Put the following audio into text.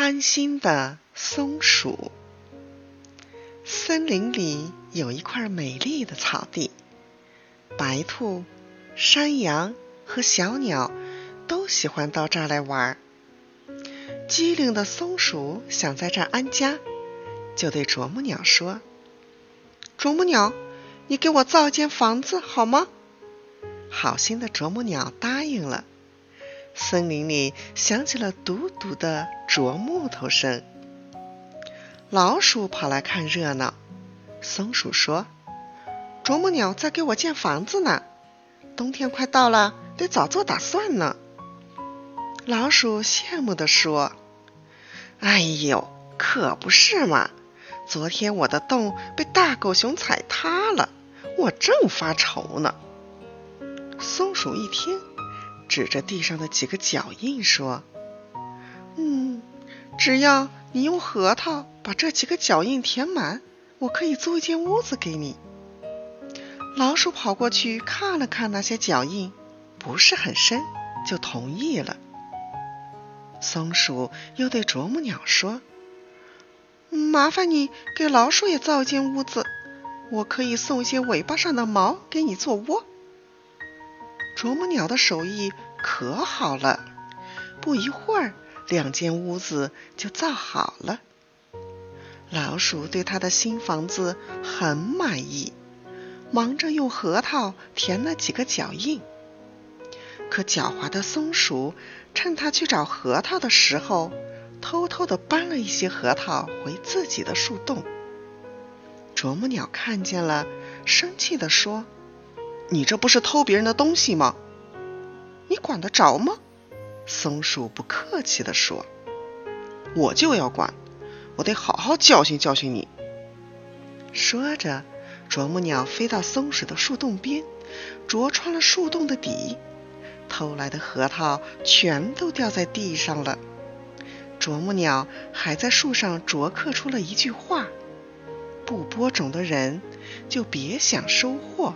贪心的松鼠。森林里有一块美丽的草地，白兔、山羊和小鸟都喜欢到这儿来玩。机灵的松鼠想在这儿安家，就对啄木鸟说：“啄木鸟，你给我造一间房子好吗？”好心的啄木鸟答应了。森林里响起了笃笃的啄木头声。老鼠跑来看热闹。松鼠说：“啄木鸟在给我建房子呢，冬天快到了，得早做打算呢。”老鼠羡慕地说：“哎呦，可不是嘛！昨天我的洞被大狗熊踩塌了，我正发愁呢。”松鼠一听。指着地上的几个脚印说：“嗯，只要你用核桃把这几个脚印填满，我可以租一间屋子给你。”老鼠跑过去看了看那些脚印，不是很深，就同意了。松鼠又对啄木鸟说：“麻烦你给老鼠也造一间屋子，我可以送一些尾巴上的毛给你做窝。”啄木鸟的手艺可好了，不一会儿，两间屋子就造好了。老鼠对他的新房子很满意，忙着用核桃填了几个脚印。可狡猾的松鼠趁他去找核桃的时候，偷偷地搬了一些核桃回自己的树洞。啄木鸟看见了，生气地说。你这不是偷别人的东西吗？你管得着吗？松鼠不客气地说：“我就要管，我得好好教训教训你。”说着，啄木鸟飞到松鼠的树洞边，啄穿了树洞的底，偷来的核桃全都掉在地上了。啄木鸟还在树上啄刻出了一句话：“不播种的人，就别想收获。”